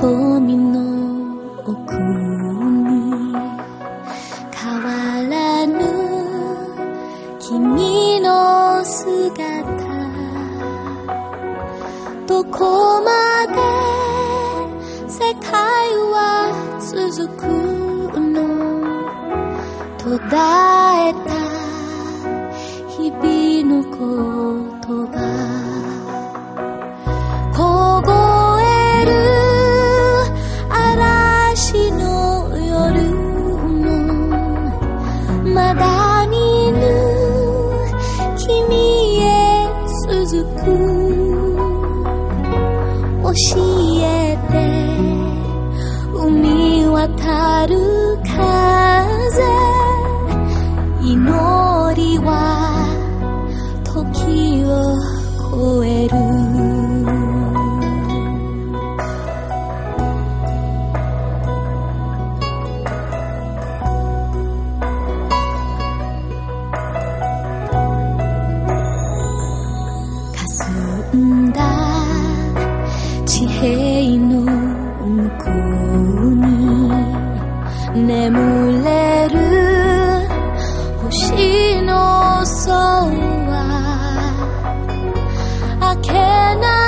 瞳の奥に変わらぬ君の姿。どこまで世界は続くの？途絶ええて。海渡る風。祈りは地平の向こうに眠れる星の層は明けない